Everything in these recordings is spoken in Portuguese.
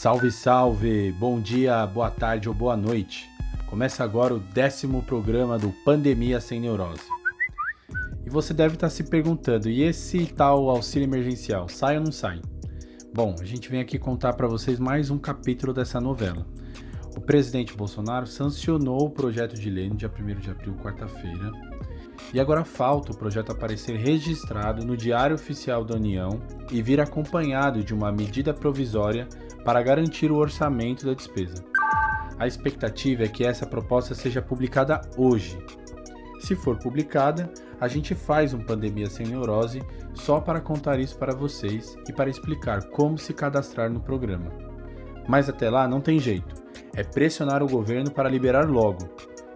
Salve, salve! Bom dia, boa tarde ou boa noite. Começa agora o décimo programa do Pandemia Sem Neurose. E você deve estar se perguntando: e esse tal auxílio emergencial, sai ou não sai? Bom, a gente vem aqui contar para vocês mais um capítulo dessa novela. O presidente Bolsonaro sancionou o projeto de lei no dia 1 de abril, quarta-feira, e agora falta o projeto aparecer registrado no Diário Oficial da União e vir acompanhado de uma medida provisória para garantir o orçamento da despesa. A expectativa é que essa proposta seja publicada hoje. Se for publicada, a gente faz um Pandemia Sem Neurose só para contar isso para vocês e para explicar como se cadastrar no programa. Mas até lá não tem jeito, é pressionar o governo para liberar logo,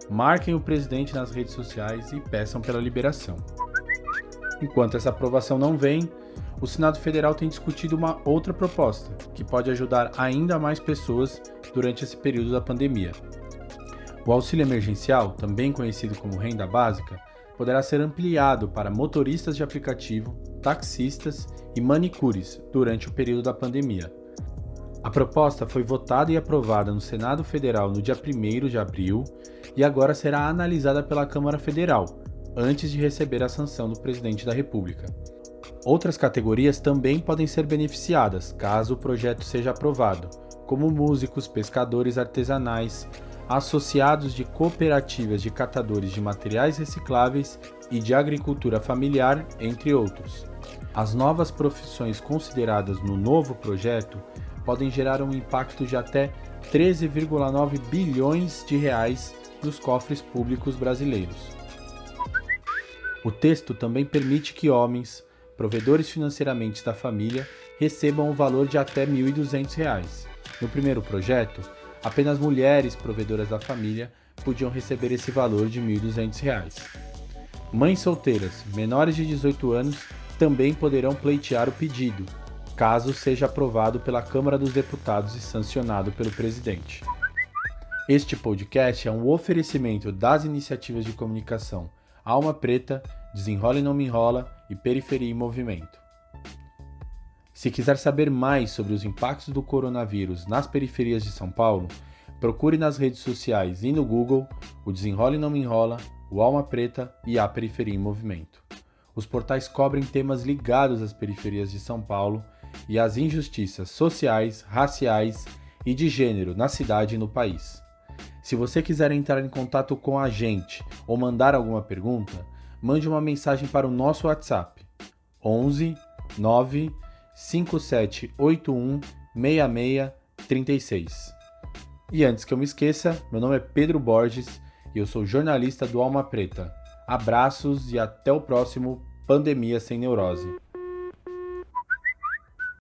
marquem o presidente nas redes sociais e peçam pela liberação. Enquanto essa aprovação não vem, o Senado Federal tem discutido uma outra proposta que pode ajudar ainda mais pessoas durante esse período da pandemia. O auxílio emergencial, também conhecido como renda básica, poderá ser ampliado para motoristas de aplicativo, taxistas e manicures durante o período da pandemia. A proposta foi votada e aprovada no Senado Federal no dia 1 de abril e agora será analisada pela Câmara Federal, antes de receber a sanção do presidente da República. Outras categorias também podem ser beneficiadas caso o projeto seja aprovado, como músicos, pescadores artesanais, associados de cooperativas de catadores de materiais recicláveis e de agricultura familiar, entre outros. As novas profissões consideradas no novo projeto podem gerar um impacto de até 13,9 bilhões de reais nos cofres públicos brasileiros. O texto também permite que homens, provedores financeiramente da família, recebam o valor de até R$ 1.200. No primeiro projeto, apenas mulheres provedoras da família podiam receber esse valor de R$ 1.200. Mães solteiras menores de 18 anos também poderão pleitear o pedido, caso seja aprovado pela Câmara dos Deputados e sancionado pelo presidente. Este podcast é um oferecimento das iniciativas de comunicação Alma Preta, Desenrola e Não Me Enrola e Periferia em Movimento. Se quiser saber mais sobre os impactos do coronavírus nas periferias de São Paulo, procure nas redes sociais e no Google o Desenrola e Não Me Enrola, o Alma Preta e a Periferia em Movimento. Os portais cobrem temas ligados às periferias de São Paulo e às injustiças sociais, raciais e de gênero na cidade e no país. Se você quiser entrar em contato com a gente ou mandar alguma pergunta, mande uma mensagem para o nosso WhatsApp 11 9 5781 6636. E antes que eu me esqueça, meu nome é Pedro Borges e eu sou jornalista do Alma Preta. Abraços e até o próximo Pandemia Sem Neurose.